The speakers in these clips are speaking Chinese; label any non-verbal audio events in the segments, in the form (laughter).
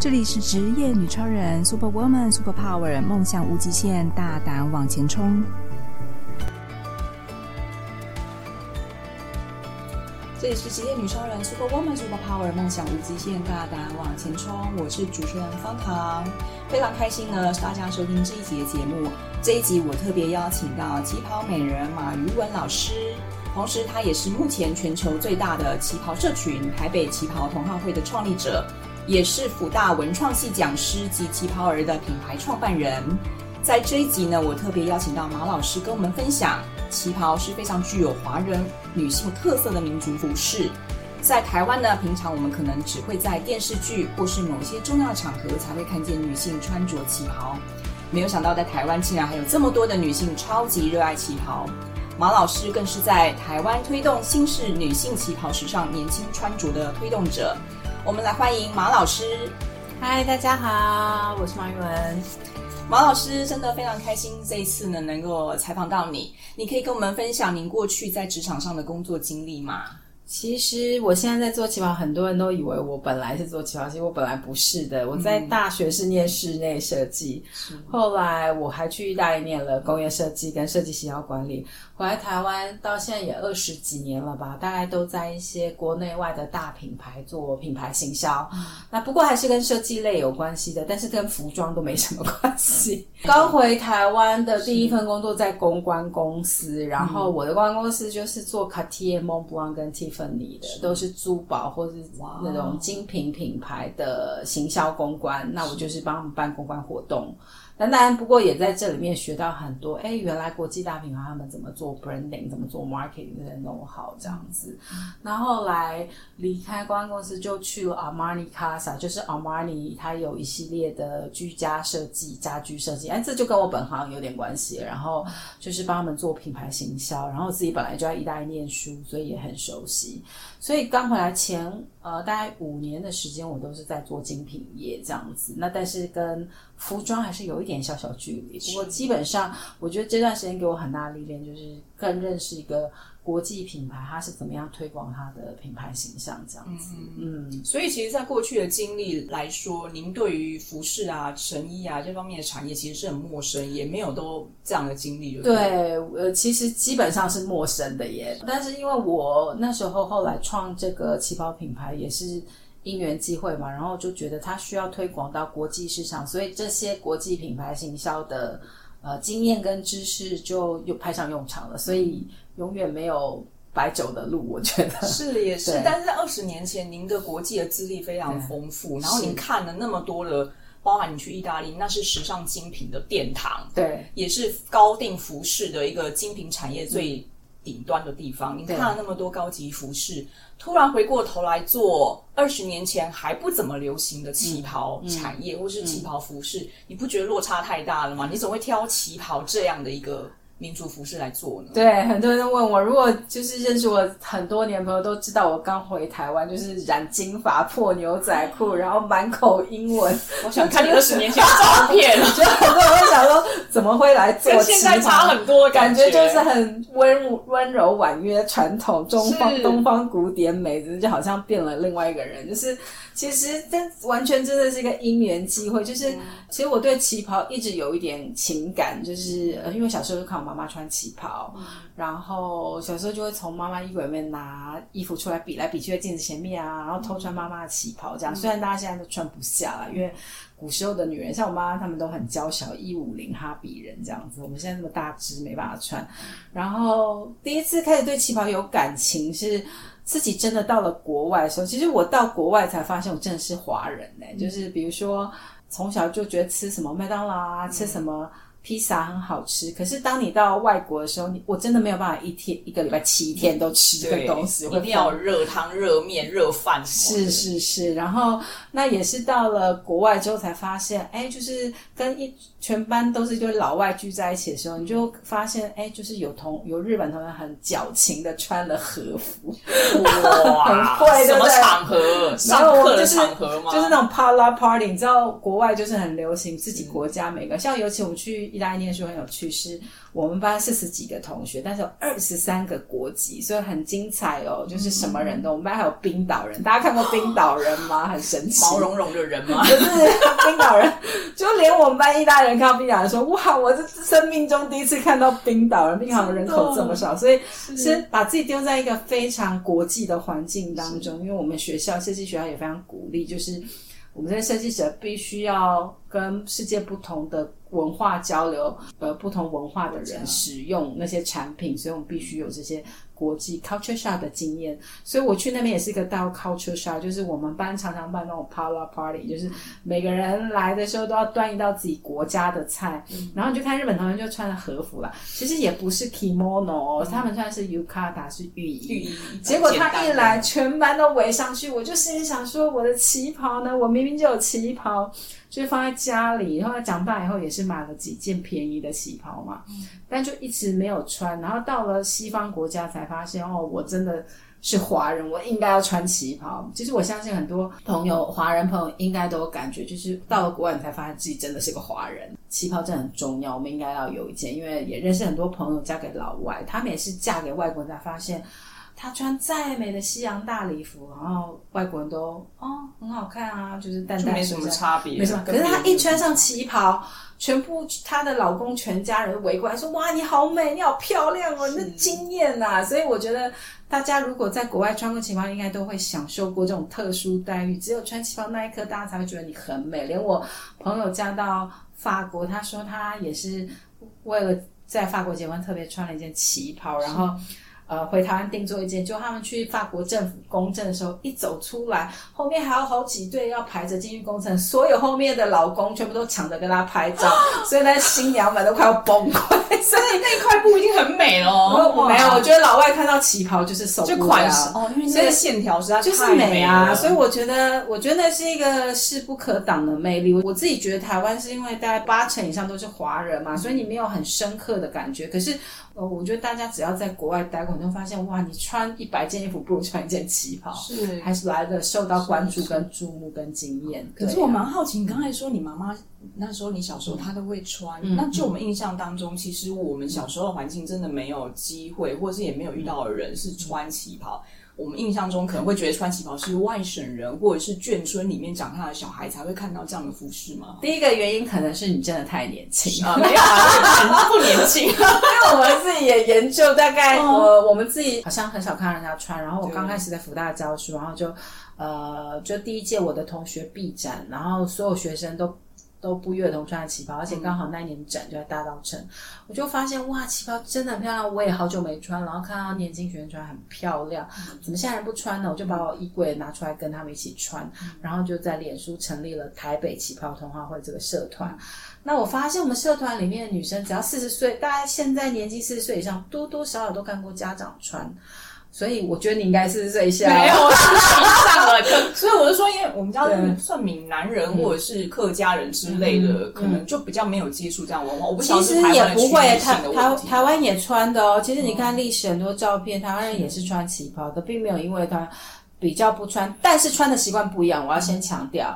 这里是职业女超人，Super Woman，Super Power，梦想无极限，大胆往前冲。这里是职业女超人，Super Woman，Super Power，梦想无极限，大胆往前冲。我是主持人方糖，非常开心呢，大家收听这一集的节目。这一集我特别邀请到旗袍美人马瑜文老师，同时她也是目前全球最大的旗袍社群台北旗袍同好会的创立者。也是辅大文创系讲师及旗袍儿的品牌创办人。在这一集呢，我特别邀请到马老师跟我们分享，旗袍是非常具有华人女性特色的民族服饰。在台湾呢，平常我们可能只会在电视剧或是某些重要场合才会看见女性穿着旗袍。没有想到，在台湾竟然还有这么多的女性超级热爱旗袍。马老师更是在台湾推动新式女性旗袍时尚年轻穿着的推动者。我们来欢迎马老师。嗨，大家好，我是马玉文。马老师真的非常开心，这一次呢能够采访到你。你可以跟我们分享您过去在职场上的工作经历吗？其实我现在在做旗袍，很多人都以为我本来是做旗袍，其实我本来不是的。我在大学是念室内设计，嗯、后来我还去意大利念了工业设计跟设计行销管理。回来台湾到现在也二十几年了吧，大概都在一些国内外的大品牌做品牌行销。嗯、那不过还是跟设计类有关系的，但是跟服装都没什么关系。刚回台湾的第一份工作在公关公司，然后我的公关公司就是做 Cartier、Montblanc 跟都是珠宝或是那种精品品牌的行销公关。那我就是帮他们办公关活动。当然，不过也在这里面学到很多。哎，原来国际大品牌他们怎么做 branding，怎么做 marketing 的弄好这样子。然后来离开公关公司，就去了 Armani Casa，就是 Armani，它有一系列的居家设计、家居设计。哎，这就跟我本行有点关系。然后就是帮他们做品牌行销，然后自己本来就在意大利念书，所以也很熟悉。所以刚回来前，呃，大概五年的时间，我都是在做精品业这样子。那但是跟服装还是有一点小小距离。不过基本上，我觉得这段时间给我很大的历练，就是更认识一个。国际品牌它是怎么样推广它的品牌形象这样子？嗯，嗯，所以其实，在过去的经历来说，您对于服饰啊、成衣啊这方面的产业其实是很陌生，也没有都这样的经历。对，呃，其实基本上是陌生的耶。但是因为我那时候后来创这个旗袍品牌，也是因缘际会嘛，然后就觉得它需要推广到国际市场，所以这些国际品牌行销的呃经验跟知识就又派上用场了，所以。永远没有白走的路，我觉得是也是。但是在二十年前，您的国际的资历非常丰富，然后您看了那么多的，包含你去意大利，那是时尚精品的殿堂，对，也是高定服饰的一个精品产业最顶端的地方。您、嗯、看了那么多高级服饰，对突然回过头来做二十年前还不怎么流行的旗袍产业，嗯嗯、或是旗袍服饰，嗯、你不觉得落差太大了吗？你总会挑旗袍这样的一个。民族服饰来做呢？对，很多人都问我，如果就是认识我很多年朋友都知道，我刚回台湾就是染金发、破牛仔裤，然后满口英文。我想看你 (laughs) 二十年前的照片，(laughs) 就很多人会想说，怎么会来做？现在差很多感，感觉就是很温温柔婉约、传统中方东方古典美，就好像变了另外一个人，就是。其实这完全真的是一个因缘机会，就是、嗯、其实我对旗袍一直有一点情感，就是呃，因为小时候就看我妈妈穿旗袍，嗯、然后小时候就会从妈妈衣柜里面拿衣服出来比来比去，在镜子前面啊，然后偷穿妈妈的旗袍，这样。嗯、虽然大家现在都穿不下了，因为古时候的女人，像我妈妈她们都很娇小，一五零哈比人这样子，我们现在那么大只没办法穿。然后第一次开始对旗袍有感情是。自己真的到了国外的时候，其实我到国外才发现我真的是华人呢、欸。嗯、就是比如说，从小就觉得吃什么麦当劳啊，嗯、吃什么。披萨很好吃，可是当你到外国的时候，你我真的没有办法一天一个礼拜七天都吃这个东西，一定要热汤、热面、热饭。是是是，然后那也是到了国外之后才发现，哎，就是跟一全班都是一堆老外聚在一起的时候，你就发现，哎，就是有同有日本同学很矫情的穿了和服，哇，(laughs) 很会，什么场合？上课的场合吗？就是那种 party party，你知道国外就是很流行自己国家每个，像尤其我们去。意大利念书很有趣，是我们班四十几个同学，但是有二十三个国籍，所以很精彩哦。就是什么人都，我们班还有冰岛人，大家看过冰岛人吗？(laughs) 很神奇，毛茸茸的人吗？(laughs) 就是冰岛人，就连我们班意大利人看到冰岛人说：“哇，我这生命中第一次看到冰岛人，冰岛人口这么少。”所以是把自己丢在一个非常国际的环境当中，因为我们学校设计学校也非常鼓励，就是。我们这些设计者必须要跟世界不同的文化交流，呃，不同文化的人使用那些产品，所以我们必须有这些。国际 culture shock 的经验，所以我去那边也是一个到 culture shock，就是我们班常常办那种 power party，就是每个人来的时候都要端一道自己国家的菜，嗯、然后你就看日本同学就穿着和服啦，其实也不是 kimono，、嗯、他们穿的是 yukata 是浴衣，浴衣结果他一来，全班都围上去，我就心里想说，我的旗袍呢？我明明就有旗袍。就放在家里，然后长大以后也是买了几件便宜的旗袍嘛，嗯、但就一直没有穿。然后到了西方国家才发现，哦，我真的是华人，我应该要穿旗袍。其实我相信很多朋友，华人朋友应该都有感觉，就是到了国外你才发现自己真的是个华人。旗袍真的很重要，我们应该要有一件，因为也认识很多朋友嫁给老外，他们也是嫁给外国人才发现。他穿再美的西洋大礼服，然后外国人都哦很好看啊，就是淡淡没什么差别，没什么。可是她一穿上旗袍，全部她的老公全家人围过来说：“哇，你好美，你好漂亮哦，你的惊艳呐！”所以我觉得大家如果在国外穿过旗袍，应该都会享受过这种特殊待遇。只有穿旗袍那一刻，大家才会觉得你很美。连我朋友嫁到法国，她说她也是为了在法国结婚，特别穿了一件旗袍，然后。呃，回台湾定做一件，就他们去法国政府公证的时候，一走出来，后面还有好几对要排着进去公证，所有后面的老公全部都抢着跟他拍照，所以那新娘们都快要崩溃。(laughs) 所以那块布已经很美了。我没有，我觉得老外看到旗袍就是受不了，就款式哦，因为那个线条实在就是美啊。所以我觉得，我觉得那是一个势不可挡的魅力。我自己觉得台湾是因为大概八成以上都是华人嘛，所以你没有很深刻的感觉。可是。呃，我觉得大家只要在国外待过，你会发现哇，你穿一百件衣服不如穿一件旗袍，是还是来的受到关注、跟注目、跟惊艳。可是我蛮好奇，你刚才说你妈妈那时候你小时候她都会穿，嗯、那就我们印象当中，嗯、其实我们小时候的环境真的没有机会，或者是也没有遇到的人是穿旗袍。我们印象中可能会觉得穿旗袍是外省人或者是眷村里面长大的小孩才会看到这样的服饰吗？第一个原因可能是你真的太年轻啊，没有啊，(laughs) 不年轻。(laughs) 因为我们自己也研究，大概我我们自己好像很少看到人家穿。然后我刚开始在福大教书，然后就呃，就第一届我的同学毕展，然后所有学生都。都不约而同穿旗袍，而且刚好那一年展就在大稻埕，嗯、我就发现哇，旗袍真的很漂亮。我也好久没穿，然后看到年轻学生穿很漂亮，怎么现在人不穿呢？我就把我衣柜拿出来跟他们一起穿，嗯、然后就在脸书成立了台北旗袍同好会这个社团。嗯、那我发现我们社团里面的女生只要四十岁，大概现在年纪四十岁以上，多多少少都看过家长穿。所以我觉得你应该是这一下，没有，我是上了。(laughs) 所以我就说，因为我们家算闽南人或者是客家人之类的，可能就比较没有接触这样文化。我不。其实也不会，台台台湾也穿的哦。其实你看历史很多照片，台湾人也是穿旗袍的，并没有因为他比较不穿，但是穿的习惯不一样。我要先强调。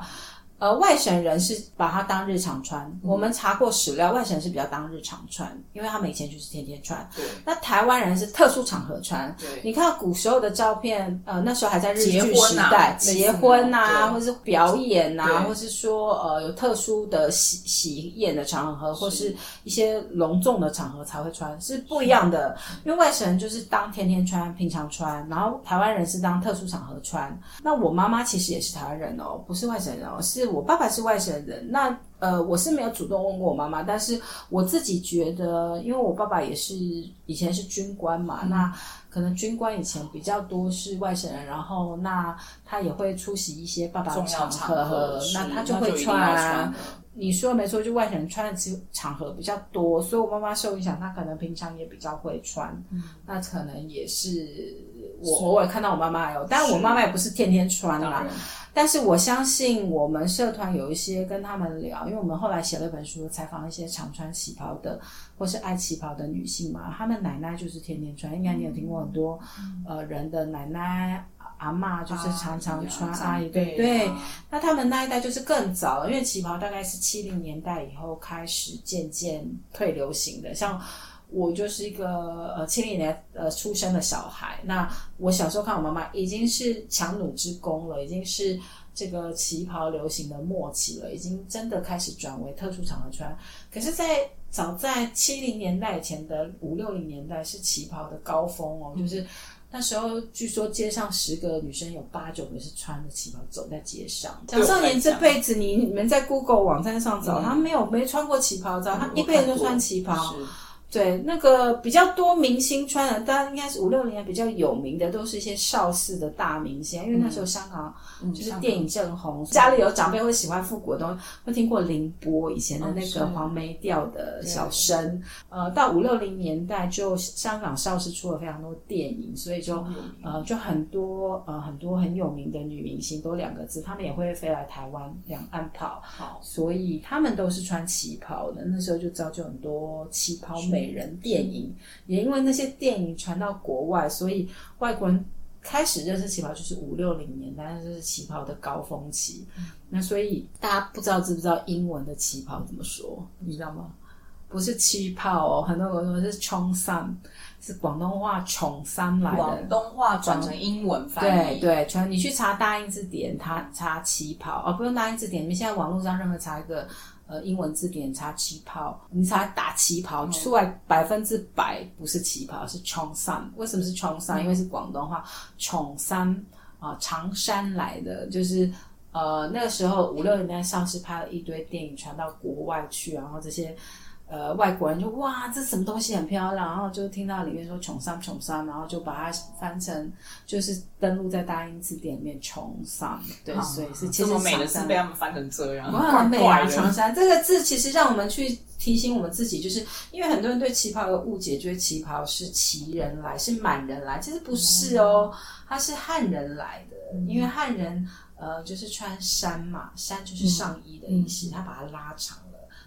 呃，外省人是把它当日常穿。嗯、我们查过史料，外省人是比较当日常穿，因为他们以前就是天天穿。对。那台湾人是特殊场合穿。对。你看古时候的照片，呃，那时候还在日据时代，结婚呐、啊，或是表演呐、啊，或是说呃有特殊的喜喜宴的场合，或是一些隆重的场合才会穿，是不一样的。因为外省人就是当天天穿，平常穿，然后台湾人是当特殊场合穿。那我妈妈其实也是台湾人哦，不是外省人哦，是。我爸爸是外省人，那呃，我是没有主动问过我妈妈，但是我自己觉得，因为我爸爸也是以前是军官嘛，嗯、那可能军官以前比较多是外省人，然后那他也会出席一些爸爸的场合，场合那他就会穿。你说的没错，就外省人穿的场合比较多，所以我妈妈受影响，她可能平常也比较会穿，嗯、那可能也是我偶尔看到我妈妈有，但我妈妈也不是天天穿啦。但是我相信我们社团有一些跟他们聊，因为我们后来写了一本书，采访一些常穿旗袍的或是爱旗袍的女性嘛，她们奶奶就是天天穿，应该你有听过很多呃人的奶奶阿妈就是常常穿阿姨，对对。那他们那一代就是更早了，因为旗袍大概是七零年代以后开始渐渐退流行的。像我就是一个呃七零年呃出生的小孩，那我小时候看我妈妈已经是强弩之弓了，已经是这个旗袍流行的末期了，已经真的开始转为特殊场合穿。可是，在早在七零年代以前的五六零年代是旗袍的高峰哦，嗯、就是。那时候据说街上十个女生有八九个是穿着旗袍走在街上。像少年这辈子，你你们在 Google 网站上找，嗯、他没有没穿过旗袍照，他一辈子都穿旗袍。对，那个比较多明星穿的，当然应该是五六年比较有名的，都是一些邵氏的大明星。因为那时候香港就是电影正红，嗯、家里有长辈会喜欢复古的东西，会听过凌波以前的那个黄梅调的小生。哦、呃，到五六零年代，就香港邵氏出了非常多电影，所以就呃就很多呃很多很有名的女明星都两个字，她们也会飞来台湾两岸跑，好，所以他们都是穿旗袍的。那时候就造就很多旗袍美。美人电影也因为那些电影传到国外，所以外国人开始认识旗袍，就是五六零年代，就是旗袍的高峰期。嗯、那所以大家不知道知不知道英文的旗袍怎么说？你知道吗？不是旗袍哦，很多人说是冲衫，是广东话冲衫来的。广东话转成英文翻译，对对，全你去查大英字典，他查旗袍哦，不用大英字典，你们现在网络上任何查一个。呃，英文字典查旗袍，你查打旗袍出来百分之百不是旗袍，是冲山。为什么是冲山？因为是广东话，冲山啊，长山来的，就是呃那个时候五六年代上市拍了一堆电影传到国外去，然后这些。呃，外国人就哇，这什么东西很漂亮，然后就听到里面说“穷桑穷桑”，然后就把它翻成就是登录在大英字典里面“穷桑”。对，所以是其实这么美的字被他们翻成这样，哇，很美啊！长衫这个字其实让我们去提醒我们自己，就是因为很多人对旗袍有误解，觉得旗袍是旗人来，是满人来，其实不是哦，它是汉人来的，因为汉人呃就是穿衫嘛，衫就是上衣的意思，他把它拉长。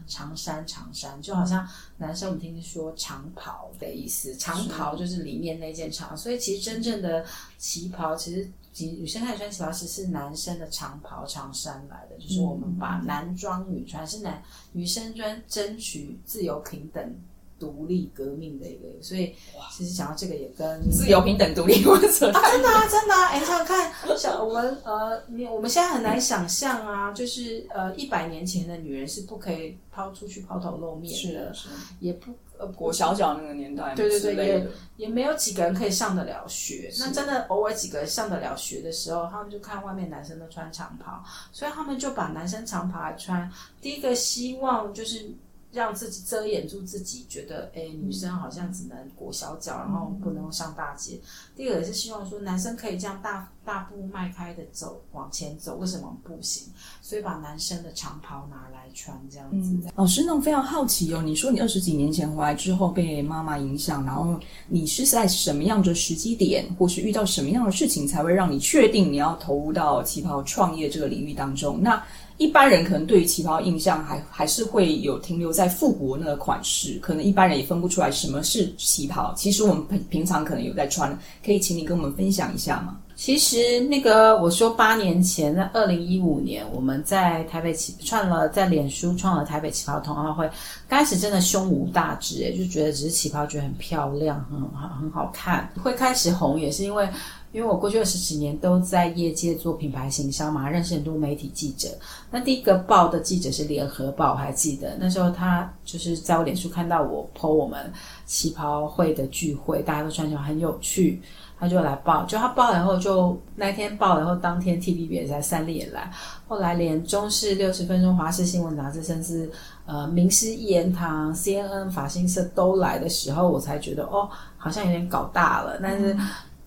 长衫，长衫就好像男生我们听听说长袍的意思，长袍就是里面那件长，所以其实真正的旗袍，其实女生开始穿旗袍时是男生的长袍长衫来的，就是我们把男装女穿，是男女生专争取自由平等。独立革命的一个，所以其实讲到这个也跟自由平等独立有扯啊，真的啊，真的啊！哎，想想看，小我们呃，你我们现在很难想象啊，就是呃，一百年前的女人是不可以抛出去抛头露面的，是，是也不呃，裹小脚那个年代，对对对，也也没有几个人可以上得了学。那真的偶尔几个人上得了学的时候，他们就看外面男生都穿长袍，所以他们就把男生长袍来穿。第一个希望就是。让自己遮掩住自己，觉得哎，女生好像只能裹小脚，然后不能上大街。第二个也是希望说，男生可以这样大大步迈开的走往前走，为什么不行？所以把男生的长袍拿来穿，这样子。嗯、老师，那我非常好奇哦，你说你二十几年前回来之后被妈妈影响，然后你是在什么样的时机点，或是遇到什么样的事情，才会让你确定你要投入到旗袍创业这个领域当中？那一般人可能对于旗袍印象还还是会有停留在复古那个款式，可能一般人也分不出来什么是旗袍。其实我们平平常可能有在穿，可以请你跟我们分享一下吗？其实那个我说八年前，那二零一五年我们在台北旗创了，在脸书创了台北旗袍同好会，刚开始真的胸无大志，诶，就觉得只是旗袍，觉得很漂亮，很好很好看，会开始红也是因为。因为我过去二十几年都在业界做品牌行销嘛，认识很多媒体记者。那第一个报的记者是联合报，我还记得那时候他就是在我脸书看到我 po 我们旗袍会的聚会，大家都穿起来很有趣，他就来报。就他报了以后就，那天报了以后，当天 TVB 也在三立也来，后来连中视六十分钟、华视新闻杂志，甚至呃名师一言堂、CNN、法新社都来的时候，我才觉得哦，好像有点搞大了，但是。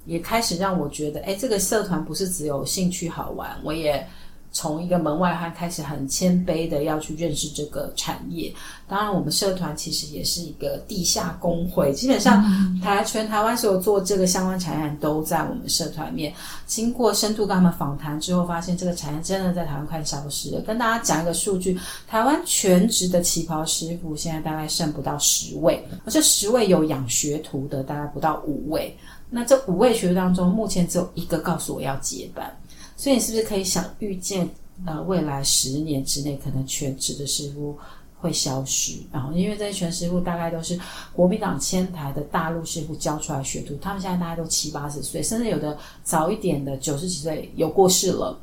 也开始让我觉得，哎，这个社团不是只有兴趣好玩，我也从一个门外汉开始很谦卑的要去认识这个产业。当然，我们社团其实也是一个地下工会，基本上台全台湾所有做这个相关产业都在我们社团里面。经过深度跟他们访谈之后，发现这个产业真的在台湾快消失了。跟大家讲一个数据，台湾全职的旗袍师傅现在大概剩不到十位，而这十位有养学徒的大概不到五位。那这五位学徒当中，目前只有一个告诉我要接班，所以你是不是可以想预见，呃，未来十年之内可能全职的师傅会消失？然后，因为这些全师傅大概都是国民党迁台的大陆师傅教出来学徒，他们现在大概都七八十岁，甚至有的早一点的九十几岁有过世了。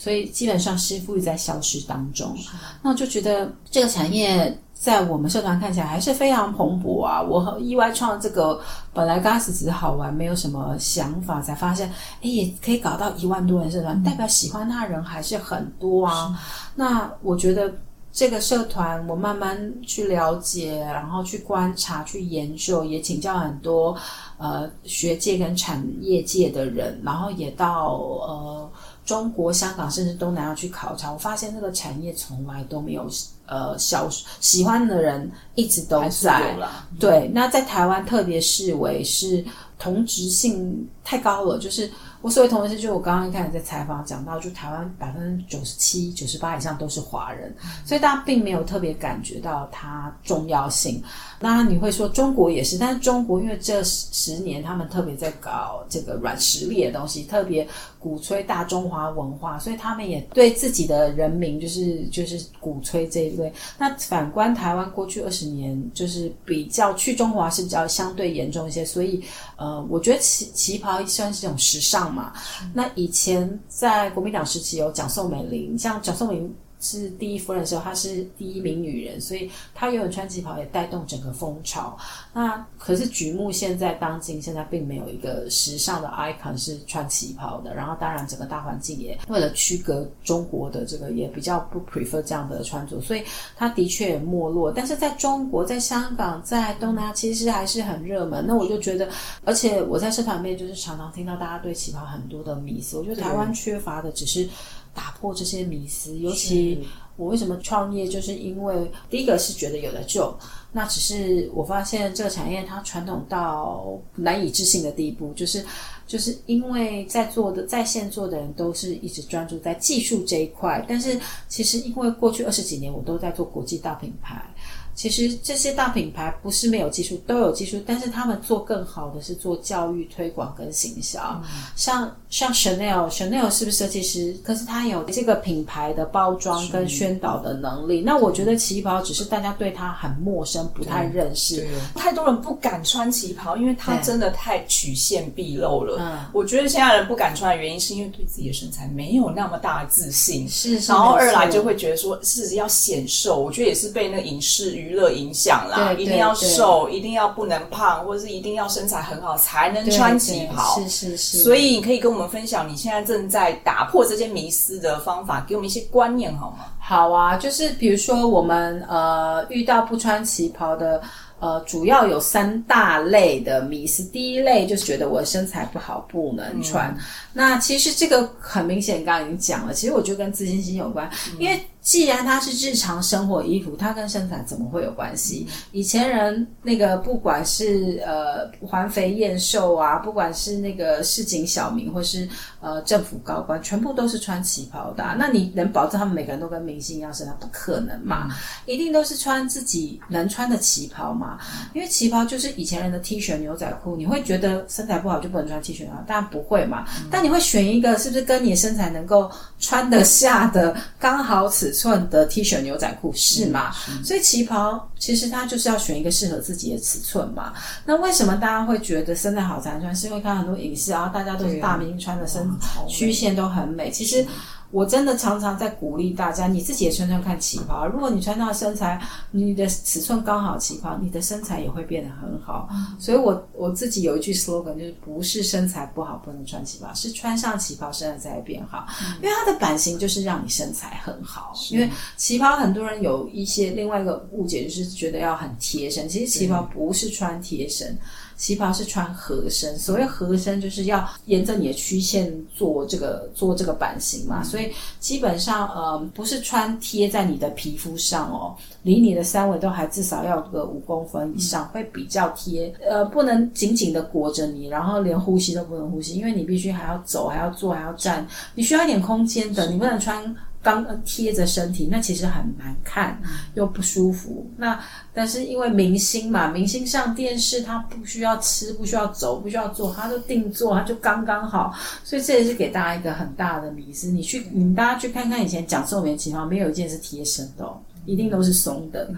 所以基本上师傅也在消失当中，那我就觉得这个产业在我们社团看起来还是非常蓬勃啊！我很意外创这个，本来刚开始只是好玩，没有什么想法，才发现哎，也可以搞到一万多人社团，代表喜欢他的人还是很多啊。那我觉得这个社团，我慢慢去了解，然后去观察、去研究，也请教很多呃学界跟产业界的人，然后也到呃。中国香港甚至东南亚去考察，我发现这个产业从来都没有呃消失，喜欢的人一直都在。对，那在台湾特别视为是同质性太高了，就是。我所谓同时，就我刚刚一开始在采访讲到，就台湾百分之九十七、九十八以上都是华人，所以大家并没有特别感觉到它重要性。当然你会说中国也是，但是中国因为这十年他们特别在搞这个软实力的东西，特别鼓吹大中华文化，所以他们也对自己的人民就是就是鼓吹这一类。那反观台湾过去二十年，就是比较去中华是比较相对严重一些，所以呃，我觉得旗旗袍算是一种时尚。嘛，那以前在国民党时期有蒋宋美龄，像蒋宋美龄。是第一夫人的时候，她是第一名女人，所以她永远穿旗袍也带动整个风潮。那可是举目现在当今，现在并没有一个时尚的 icon 是穿旗袍的。然后当然整个大环境也为了区隔中国的这个，也比较不 prefer 这样的穿着，所以它的确也没落。但是在中国、在香港、在东南亚，其实还是很热门。那我就觉得，而且我在社团里面就是常常听到大家对旗袍很多的迷思。我觉得台湾缺乏的只是。打破这些迷思，尤其我为什么创业，就是因为第一个是觉得有的救，那只是我发现这个产业它传统到难以置信的地步，就是就是因为在做的在线做的人都是一直专注在技术这一块，但是其实因为过去二十几年我都在做国际大品牌。其实这些大品牌不是没有技术，都有技术，但是他们做更好的是做教育推广跟行销。嗯、像像 Chanel，Chanel 是不是设计师？可是他有这个品牌的包装跟宣导的能力。那我觉得旗袍只是大家对它很陌生，不太认识。太多人不敢穿旗袍，因为它真的太曲线毕露了。嗯，我觉得现在人不敢穿的原因是因为对自己的身材没有那么大的自信。是，是然后二来就会觉得说是要显瘦。我觉得也是被那个影视娱乐影响啦，一定要瘦，一定要不能胖，或者是一定要身材很好才能穿旗袍。是是是。所以你可以跟我们分享你现在正在打破这些迷思的方法，给我们一些观念好吗？好啊，就是比如说我们呃遇到不穿旗袍的。呃，主要有三大类的迷思。第一类就是觉得我身材不好不能穿。嗯、那其实这个很明显，刚刚已经讲了。其实我觉得跟自信心有关，嗯、因为既然它是日常生活衣服，它跟身材怎么会有关系？嗯、以前人那个不管是呃环肥燕瘦啊，不管是那个市井小民或是呃政府高官，全部都是穿旗袍的、啊。那你能保证他们每个人都跟明星一样身材？不可能嘛，嗯、一定都是穿自己能穿的旗袍嘛。因为旗袍就是以前人的 T 恤牛仔裤，你会觉得身材不好就不能穿 T 恤啊？当然不会嘛。嗯、但你会选一个是不是跟你身材能够穿得下的刚好尺寸的 T 恤牛仔裤是吗？嗯、所以旗袍其实它就是要选一个适合自己的尺寸嘛。那为什么大家会觉得身材好才能穿？是因为看很多影视啊，大家都是大明星穿的身曲线都很美。其实。我真的常常在鼓励大家，你自己也穿穿看旗袍。如果你穿到身材，你的尺寸刚好旗袍，你的身材也会变得很好。嗯、所以我我自己有一句 slogan，就是不是身材不好不能穿旗袍，是穿上旗袍身材才会变好。嗯、因为它的版型就是让你身材很好。因为旗袍很多人有一些另外一个误解，就是觉得要很贴身，其实旗袍不是穿贴身。旗袍是穿合身，所谓合身就是要沿着你的曲线做这个做这个版型嘛，所以基本上呃不是穿贴在你的皮肤上哦，离你的三围都还至少要个五公分以上，会比较贴，呃不能紧紧的裹着你，然后连呼吸都不能呼吸，因为你必须还要走，还要坐，还要站，你需要一点空间的，你不能穿。刚贴着身体，那其实很难看，又不舒服。那但是因为明星嘛，明星上电视，他不需要吃，不需要走，不需要坐，他就定做，他就刚刚好。所以这也是给大家一个很大的迷思。你去，你们大家去看看以前讲寿棉旗袍，没有一件是贴身的哦，一定都是松的。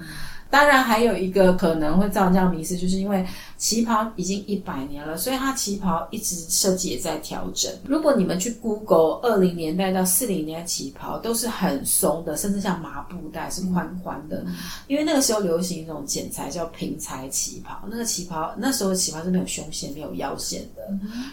当然，还有一个可能会造成这样迷思，就是因为旗袍已经一百年了，所以它旗袍一直设计也在调整。如果你们去 Google 二零年代到四零年代旗袍，都是很松的，甚至像麻布袋是宽宽的。因为那个时候流行一种剪裁叫平裁旗袍，那个旗袍那时候的旗袍是没有胸线、没有腰线的，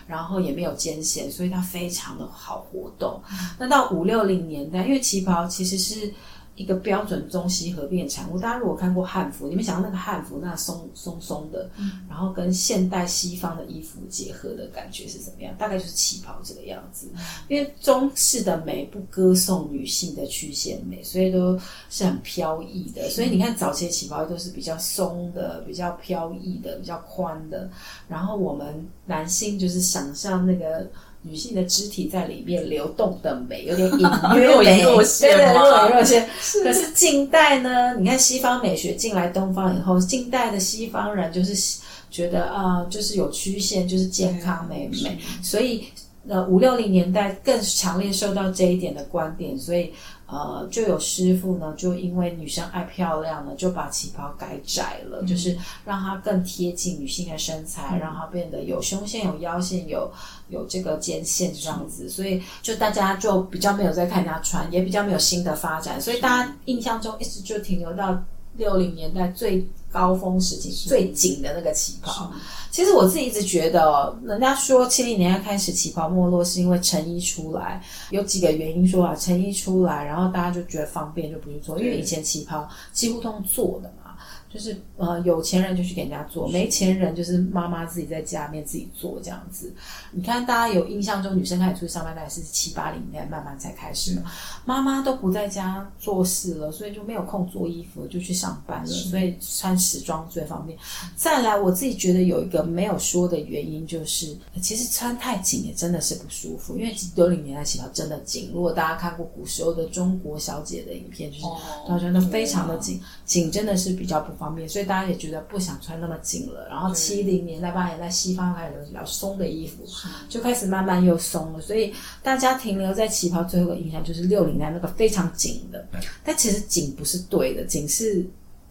然后也没有肩线，所以它非常的好活动。那到五六零年代，因为旗袍其实是。一个标准中西合并的产物。大家如果看过汉服，你们想到那个汉服那松松松的，嗯，然后跟现代西方的衣服结合的感觉是怎么样？大概就是旗袍这个样子。因为中式的美不歌颂女性的曲线美，所以都是很飘逸的。所以你看早期的旗袍都是比较松的、比较飘逸的、比较宽的。然后我们男性就是想象那个。女性的肢体在里面流动的美，有点隐约 (laughs) 美，对对，若隐若现。可是近代呢？你看西方美学进来东方以后，近代的西方人就是觉得啊、呃，就是有曲线，就是健康美美，所以呃五六零年代更强烈受到这一点的观点，所以。呃，就有师傅呢，就因为女生爱漂亮呢，就把旗袍改窄了，嗯、就是让它更贴近女性的身材，嗯、让它变得有胸线、有腰线、有有这个肩线这样子，所以就大家就比较没有在看人家穿，也比较没有新的发展，所以大家印象中一直就停留到六零年代最高峰时期最紧的那个旗袍。其实我自己一直觉得哦，人家说七零年代开始旗袍没落，是因为成衣出来，有几个原因说啊，成衣出来，然后大家就觉得方便就不去做，因为以前旗袍几乎都是做的嘛。就是呃，有钱人就去给人家做，没钱人就是妈妈自己在家里面自己做这样子。你看，大家有印象中女生开始出去上班，大概是七八零年代慢慢才开始嘛。妈妈都不在家做事了，所以就没有空做衣服，就去上班了，所以穿时装最方便。再来，我自己觉得有一个没有说的原因，就是其实穿太紧也真的是不舒服，因为六零年代旗袍真的紧。如果大家看过古时候的中国小姐的影片，就是她穿的非常的紧，紧真的是比较不。方便，所以大家也觉得不想穿那么紧了。然后七零年代、八零年代，西方开始有比较松的衣服，就开始慢慢又松了。所以大家停留在旗袍最后的印象就是六零年代那个非常紧的，但其实紧不是对的，紧是。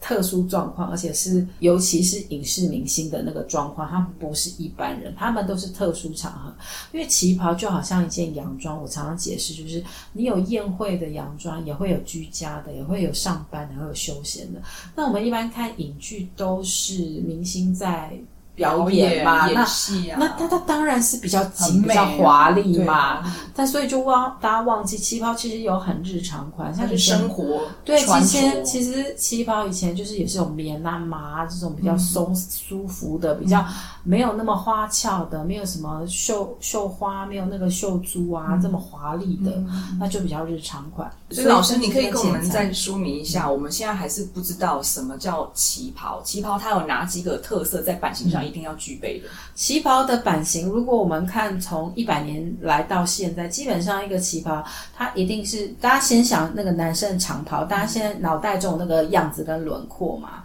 特殊状况，而且是尤其是影视明星的那个状况，他不是一般人，他们都是特殊场合。因为旗袍就好像一件洋装，我常常解释，就是你有宴会的洋装，也会有居家的，也会有上班的，也会有休闲的。那我们一般看影剧都是明星在。表演嘛，演戏啊、那那它当然是比较紧、啊、比较华丽嘛。但所以就忘大家忘记旗袍其实有很日常款，像是生活对。其实其实旗袍以前就是也是有棉啊麻这种比较松、嗯、舒服的，比较没有那么花俏的，没有什么绣绣花，没有那个绣珠啊、嗯、这么华丽的、嗯，那就比较日常款。所以老师，你可以跟我们再说明一下、嗯，我们现在还是不知道什么叫旗袍，旗袍它有哪几个特色在版型上？一定要具备的旗袍的版型，如果我们看从一百年来到现在，基本上一个旗袍，它一定是大家先想那个男生的长袍，大家现在脑袋中那个样子跟轮廓嘛，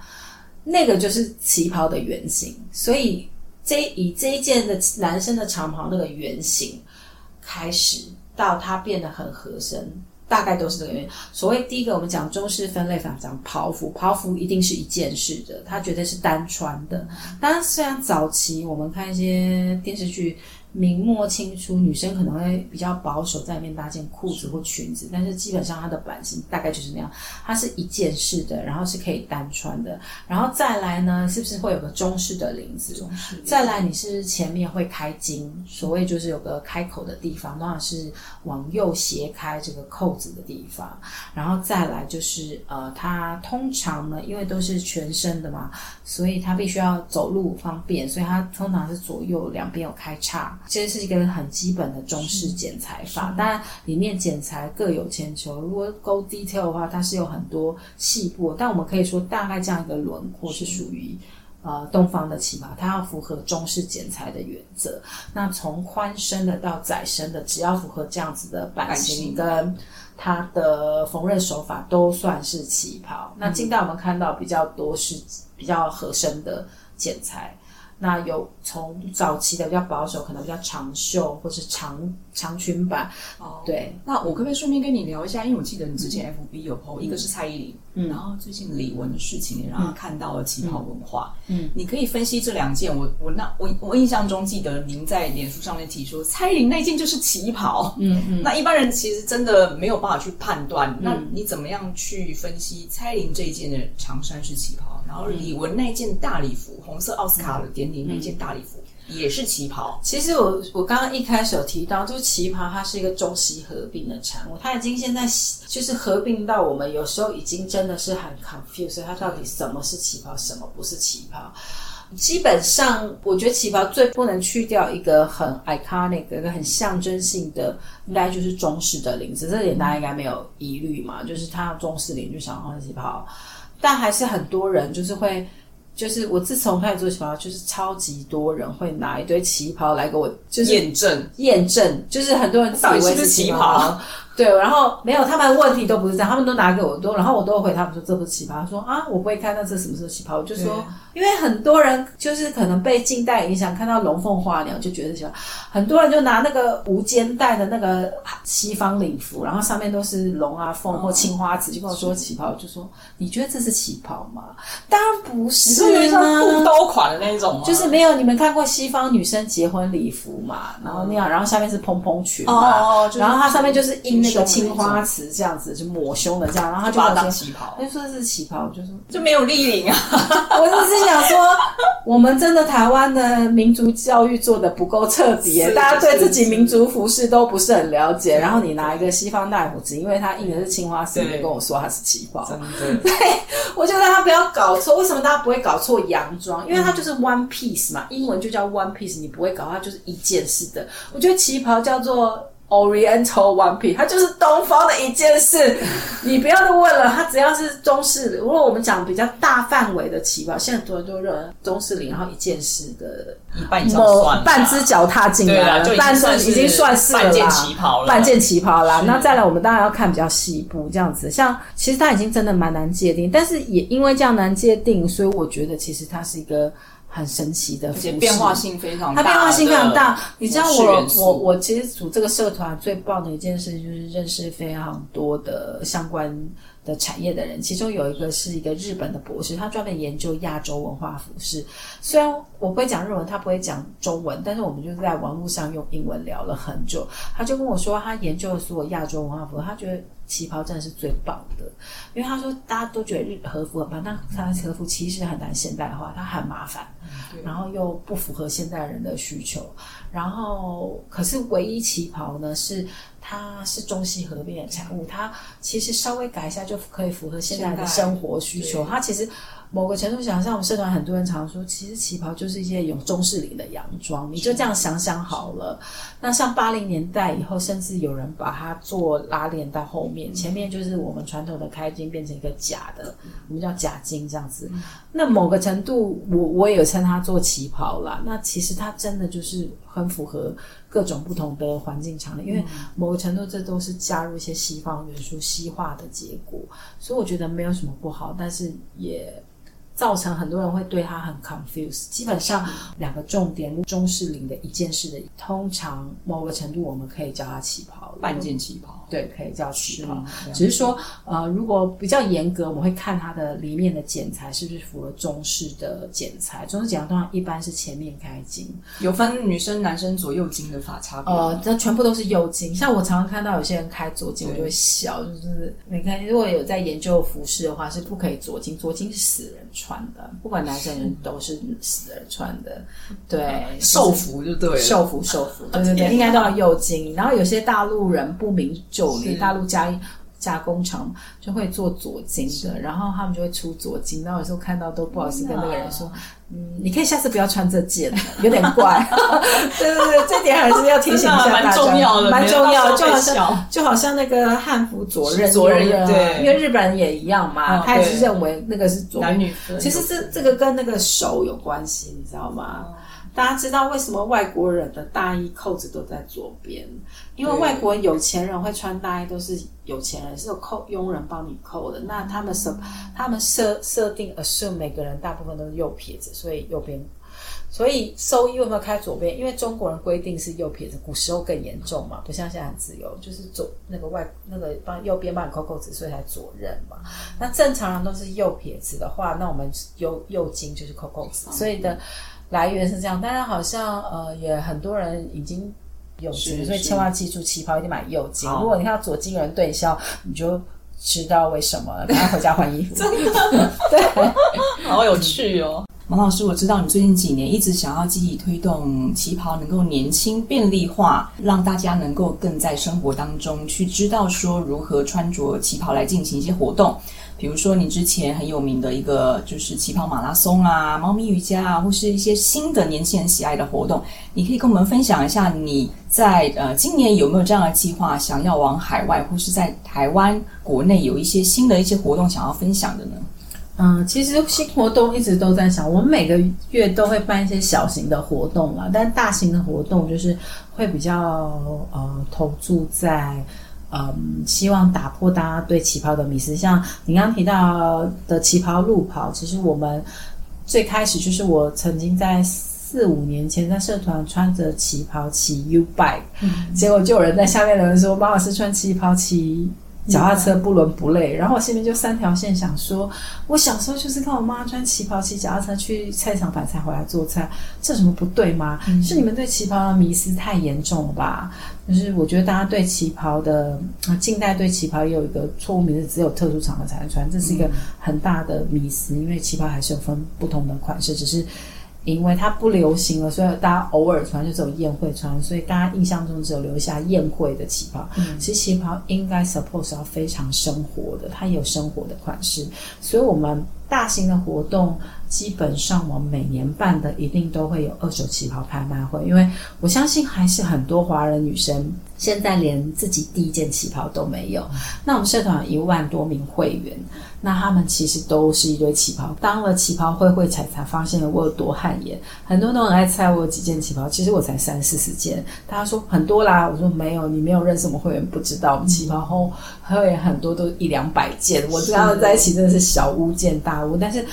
那个就是旗袍的原型。所以这以这一件的男生的长袍那个原型开始，到它变得很合身。大概都是这个原因。所谓第一个，我们讲中式分类法，讲袍服，袍服一定是一件式的，它绝对是单穿的。当然，虽然早期我们看一些电视剧。明末清初，女生可能会比较保守，在里面搭件裤子或裙子，但是基本上它的版型大概就是那样，它是一件式的，然后是可以单穿的，然后再来呢，是不是会有个中式的领子？中式。再来，你是前面会开襟，所谓就是有个开口的地方，当然是往右斜开这个扣子的地方，然后再来就是呃，它通常呢，因为都是全身的嘛，所以它必须要走路方便，所以它通常是左右两边有开叉。这是一个很基本的中式剪裁法，当然里面剪裁各有千秋。如果 go detail 的话，它是有很多细部，但我们可以说大概这样一个轮廓是属于呃东方的旗袍，它要符合中式剪裁的原则。那从宽身的到窄身的，只要符合这样子的版型跟。它的缝纫手法都算是旗袍。那近代我们看到比较多是比较合身的剪裁。那有从早期的比较保守，可能比较长袖或是长长裙版。哦，对。那我可不可以顺便跟你聊一下？因为我记得你之前 FB 有 po，、嗯、一个是蔡依林，嗯，然后最近李玟的事情也让他看到了旗袍文化。嗯，你可以分析这两件。我我那我我印象中记得您在脸书上面提出蔡依林那件就是旗袍。嗯嗯。那一般人其实真的没有办法去判断。嗯、那你怎么样去分析蔡依林这一件的长衫是旗袍？然后李玟那件大礼服，红色奥斯卡的典礼那件大礼服、也是旗袍。其实我我刚刚一开始有提到，就是旗袍它是一个中西合并的产物，它已经现在就是合并到我们有时候已经真的是很 confused，它到底什么是旗袍，什么不是旗袍？基本上，我觉得旗袍最不能去掉一个很 iconic、一个很象征性的，应该就是中式的领子，这点大家应该没有疑虑嘛，就是它中式领就想换旗袍。但还是很多人就是会，就是我自从开始做旗袍，就是超级多人会拿一堆旗袍来给我，就是验证验证，就是很多人以为是旗袍。对，然后没有，他们的问题都不是这样，他们都拿给我都，然后我都会回他们说这不是旗袍，他说啊，我不会看到这什么时候旗袍，我就说，因为很多人就是可能被近代影响，看到龙凤花鸟就觉得旗袍，很多人就拿那个无肩带的那个西方礼服，然后上面都是龙啊凤或青花瓷，就跟我说旗袍，就说你觉得这是旗袍吗？当然不是，你是布兜款的那种吗？就是没有，你们看过西方女生结婚礼服嘛？然后那样，然后下面是蓬蓬裙嘛，哦，然后它上面就是印。那个青花瓷这样子就抹胸的这样，然后他就把它当旗袍，他就说是旗袍，就说就没有立领啊。(laughs) 我就是想说，我们真的台湾的民族教育做的不够彻底，大家对自己民族服饰都不是很了解。然后你拿一个西方大礼服，因为它印的是青花瓷，你跟我说它是旗袍，(laughs) 对，我就让他不要搞错。为什么大家不会搞错洋装？因为它就是 one piece 嘛，英文就叫 one piece，你不会搞，它就是一件式的。我觉得旗袍叫做。Oriental One Piece，它就是东方的一件事。你不要再问了，它只要是中式。如果我们讲比较大范围的旗袍，现在很多人都认为中式领，然后一件式的，一半以上算半只脚踏进来了，半身已经算是半件旗袍了，半件旗袍啦。那再来，我们当然要看比较细部这样子。像其实它已经真的蛮难界定，但是也因为这样难界定，所以我觉得其实它是一个。很神奇的，而且变化性非常大。它变化性非常大。你知道我我我其实组这个社团最棒的一件事就是认识非常多的相关的产业的人，其中有一个是一个日本的博士，他专门研究亚洲文化服饰。虽然我不会讲日文，他不会讲中文，但是我们就在网络上用英文聊了很久。他就跟我说，他研究的所有亚洲文化服，他觉得。旗袍真的是最棒的，因为他说大家都觉得日和服很棒，但他的和服其实很难现代化，它很麻烦，然后又不符合现代人的需求。然后，可是唯一旗袍呢，是它是中西合璧的产物，它其实稍微改一下就可以符合现在的生活需求。它其实。某个程度想，像我们社团很多人常说，其实旗袍就是一些有中式领的洋装，你就这样想想好了。那像八零年代以后，甚至有人把它做拉链到后面，前面就是我们传统的开襟变成一个假的，我们叫假襟这样子。那某个程度，我我也有称它做旗袍啦。那其实它真的就是很符合各种不同的环境场景，因为某个程度这都是加入一些西方元素、西化的结果，所以我觉得没有什么不好，但是也。造成很多人会对他很 confused。基本上两个重点，中式领的一件事的，通常某个程度我们可以叫它旗袍，半件旗袍。对，可以叫旗袍。只是说，呃，如果比较严格，我们会看它的里面的剪裁是不是符合中式的剪裁。中式剪裁通常一般是前面开襟，有分女生、男生左右襟的发差。呃，这全部都是右襟。像我常常看到有些人开左襟，我就会笑，就是你看，如果有在研究服饰的话，是不可以左襟，左襟是死人穿的，不管男生人都是死人穿的。对，寿服就对了，寿服寿服，对对对，(laughs) 应该都要右襟。然后有些大陆人不明就里，大陆加加工厂就会做左金的，然后他们就会出左金。然后有时候看到都不好意思跟那个人说，嗯，你可以下次不要穿这件，(laughs) 有点怪。(laughs) 对对对，这点还是要提醒一下大家，蛮重要的，蛮重要的，就好像就好像那个汉服左衽，左衽对，因为日本人也一样嘛，他也是认为那个是左男女。其实这这个跟那个手有关系，你知道吗？大家知道为什么外国人的大衣扣子都在左边？因为外国有钱人会穿大衣，都是有钱人是有扣佣人帮你扣的。那他们设他们设设定 assume 每个人大部分都是右撇子，所以右边。所以收衣为什么开左边？因为中国人规定是右撇子，古时候更严重嘛，不像现在很自由，就是左那个外那个帮右边帮你扣扣子，所以才左衽嘛。那正常人都是右撇子的话，那我们右右襟就是扣扣子，所以的来源是这样。当然，好像呃也很多人已经有知，所以千万记住，旗袍一定买右襟。如果你看到左襟有人对销，你就知道为什么了。(laughs) 赶快回家换衣服，真的 (laughs) 对，(laughs) 好有趣哦。王老师，我知道你最近几年一直想要积极推动旗袍能够年轻便利化，让大家能够更在生活当中去知道说如何穿着旗袍来进行一些活动。比如说，你之前很有名的一个就是旗袍马拉松啊、猫咪瑜伽啊，或是一些新的年轻人喜爱的活动，你可以跟我们分享一下你在呃今年有没有这样的计划，想要往海外或是在台湾国内有一些新的一些活动想要分享的呢？嗯，其实新活动一直都在想，我们每个月都会办一些小型的活动啦，但大型的活动就是会比较呃投注在嗯，希望打破大家对旗袍的迷思。像你刚刚提到的旗袍路跑，其实我们最开始就是我曾经在四五年前在社团穿着旗袍骑 U bike，嗯，结果就有人在下面留言说，马老师穿旗袍骑。脚踏车不伦不类，然后我心里就三条线，想说，我小时候就是看我妈穿旗袍骑脚踏车去菜场买菜回来做菜，这有什么不对吗？嗯、是你们对旗袍的迷思太严重了吧？就是我觉得大家对旗袍的啊，近代对旗袍也有一个错误迷思，只有特殊场合才能穿，这是一个很大的迷思，因为旗袍还是有分不同的款式，只是。因为它不流行了，所以大家偶尔穿就只有宴会穿，所以大家印象中只有留下宴会的旗袍。嗯，其实旗袍应该 suppose 要非常生活的，它也有生活的款式，所以我们大型的活动基本上我们每年办的一定都会有二手旗袍拍卖会，因为我相信还是很多华人女生。现在连自己第一件旗袍都没有。那我们社团有一万多名会员，那他们其实都是一堆旗袍。当了旗袍会会才才发现了我有多汗颜。很多人都很爱猜我有几件旗袍，其实我才三四十件。大家说很多啦，我说没有，你没有认识我们会员，不知道我们旗袍后会员很多都一两百件。我跟他们在一起真的是小巫见大巫，但是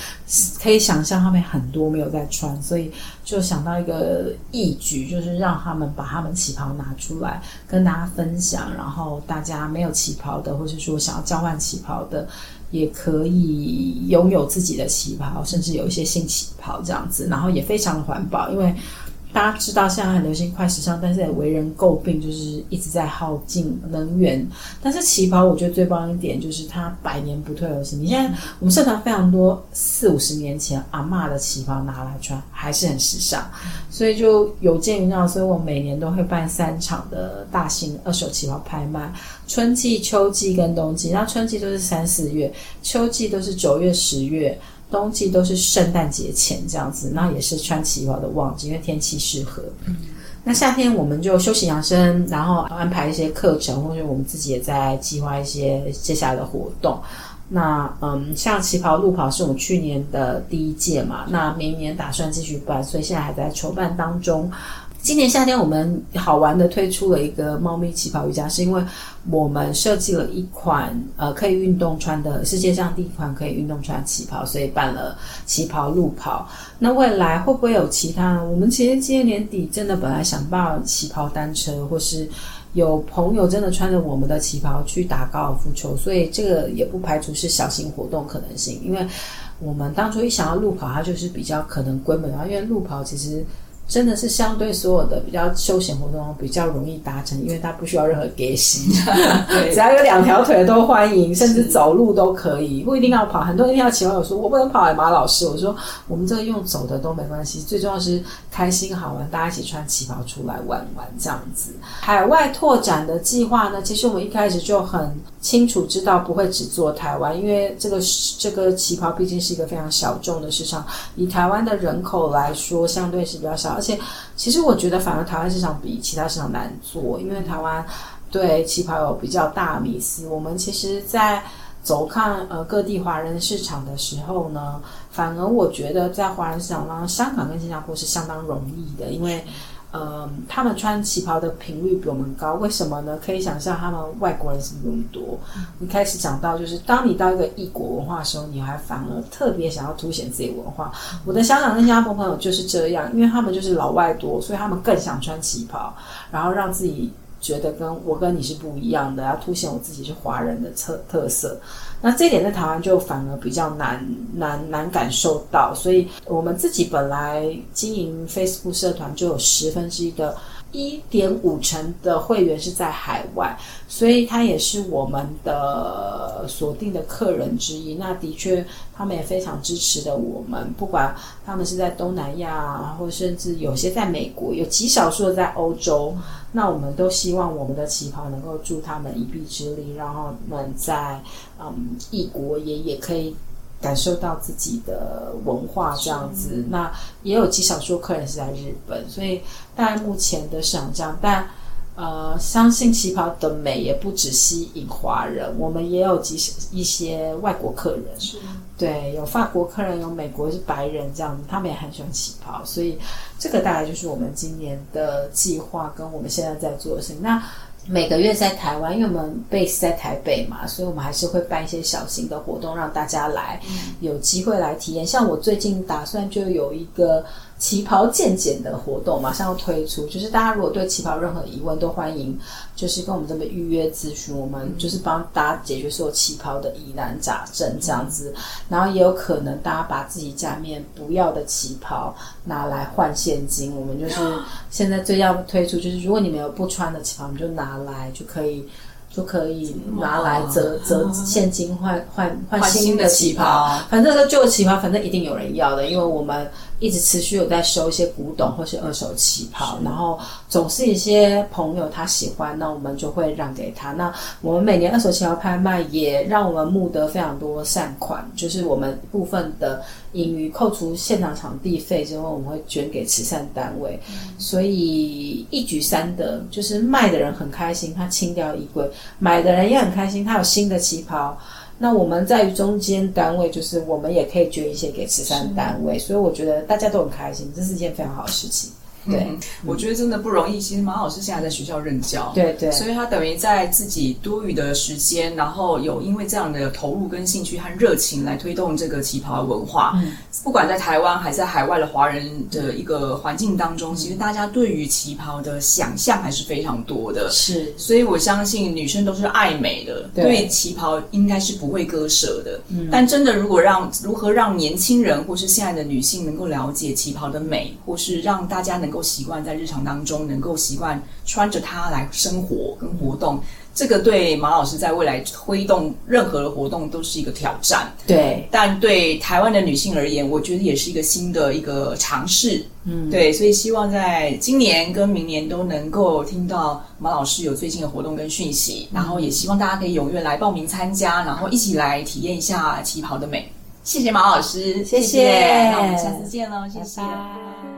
可以想象他们很多没有在穿，所以就想到一个义举，就是让他们把他们旗袍拿出来跟。大家分享，然后大家没有旗袍的，或者说想要交换旗袍的，也可以拥有自己的旗袍，甚至有一些新旗袍这样子，然后也非常环保，因为。大家知道现在很流行快时尚，但是也为人诟病，就是一直在耗尽能源。但是旗袍，我觉得最棒一点就是它百年不退流行。你现在我们社团非常多四五十年前阿嬷的旗袍拿来穿，还是很时尚。所以就有鉴于那，所以我每年都会办三场的大型二手旗袍拍卖，春季、秋季跟冬季。那春季都是三四月，秋季都是九月、十月。冬季都是圣诞节前这样子，那也是穿旗袍的旺季，因为天气适合。那夏天我们就休息养生，然后安排一些课程，或者我们自己也在计划一些接下来的活动。那嗯，像旗袍路跑是我们去年的第一届嘛，那明年打算继续办，所以现在还在筹办当中。今年夏天我们好玩的推出了一个猫咪旗袍瑜伽，是因为我们设计了一款呃可以运动穿的世界上第一款可以运动穿旗袍，所以办了旗袍路跑。那未来会不会有其他？我们其实今年年底真的本来想办旗袍单车，或是有朋友真的穿着我们的旗袍去打高尔夫球，所以这个也不排除是小型活动可能性。因为我们当初一想要路跑，它就是比较可能规模，因为路跑其实。真的是相对所有的比较休闲活动比较容易达成，因为它不需要任何给息，(laughs) 只要有两条腿都欢迎，甚至走路都可以，不一定要跑。很多人听到旗袍我说，我不能跑，哎，马老师，我说我们这个用走的都没关系，最重要是开心好玩，大家一起穿旗袍出来玩玩这样子。海外拓展的计划呢，其实我们一开始就很清楚知道不会只做台湾，因为这个这个旗袍毕竟是一个非常小众的市场，以台湾的人口来说，相对是比较小。而且，其实我觉得，反而台湾市场比其他市场难做，因为台湾对旗袍有比较大迷思。我们其实，在走看呃各地华人市场的时候呢，反而我觉得在华人市场当中，香港跟新加坡是相当容易的，因为。呃，他们穿旗袍的频率比我们高，为什么呢？可以想象他们外国人是比我们多。一开始讲到，就是当你到一个异国文化的时候，你还反而特别想要凸显自己文化。我的香港跟新加坡朋友就是这样，因为他们就是老外多，所以他们更想穿旗袍，然后让自己觉得跟我跟你是不一样的，要凸显我自己是华人的特特色。那这点在台湾就反而比较难难难感受到，所以我们自己本来经营 Facebook 社团就有十分之一的。一点五成的会员是在海外，所以他也是我们的锁定的客人之一。那的确，他们也非常支持的我们，不管他们是在东南亚，或甚至有些在美国，有极少数的在欧洲。那我们都希望我们的旗袍能够助他们一臂之力，让他们在嗯异国也也可以。感受到自己的文化这样子，那也有极少数客人是在日本，所以大概目前的市场这样，但呃，相信旗袍的美也不只吸引华人，我们也有极一些外国客人，是。对，有法国客人，有美国是白人这样子，他们也很喜欢旗袍，所以这个大概就是我们今年的计划跟我们现在在做的事情。那每个月在台湾，因为我们 base 在台北嘛，所以我们还是会办一些小型的活动，让大家来有机会来体验。像我最近打算就有一个。旗袍健检的活动马上要推出，就是大家如果对旗袍任何疑问，都欢迎就是跟我们这边预约咨询，我们就是帮大家解决所有旗袍的疑难杂症这样子。然后也有可能大家把自己家里面不要的旗袍拿来换现金，我们就是现在最要推出，就是如果你们有不穿的旗袍，你就拿来就可以。就可以拿来折折现金换换换新的旗袍，反正这旧的旗袍，反正一定有人要的，因为我们一直持续有在收一些古董或是二手旗袍，然后总是一些朋友他喜欢，那我们就会让给他。那我们每年二手旗袍拍卖也让我们募得非常多善款，就是我们部分的。盈余扣除现场场地费之后，我们会捐给慈善单位，嗯、所以一举三得，就是卖的人很开心，他清掉衣柜；买的人也很开心，他有新的旗袍。那我们在于中间单位，就是我们也可以捐一些给慈善单位，所以我觉得大家都很开心，这是一件非常好的事情。对、嗯，我觉得真的不容易。其实马老师现在在学校任教，对对，所以他等于在自己多余的时间，然后有因为这样的投入跟兴趣和热情来推动这个旗袍文化。嗯，不管在台湾还是在海外的华人的一个环境当中，嗯、其实大家对于旗袍的想象还是非常多的。是，所以我相信女生都是爱美的，对，对旗袍应该是不会割舍的。嗯，但真的如果让如何让年轻人或是现在的女性能够了解旗袍的美，或是让大家能够习惯在日常当中能够习惯穿着它来生活跟活动，这个对马老师在未来推动任何的活动都是一个挑战。对，但对台湾的女性而言，我觉得也是一个新的一个尝试。嗯，对，所以希望在今年跟明年都能够听到马老师有最近的活动跟讯息，然后也希望大家可以踊跃来报名参加，然后一起来体验一下旗袍的美。谢谢马老师，谢谢，谢谢，那我们下次见喽，谢谢。拜拜。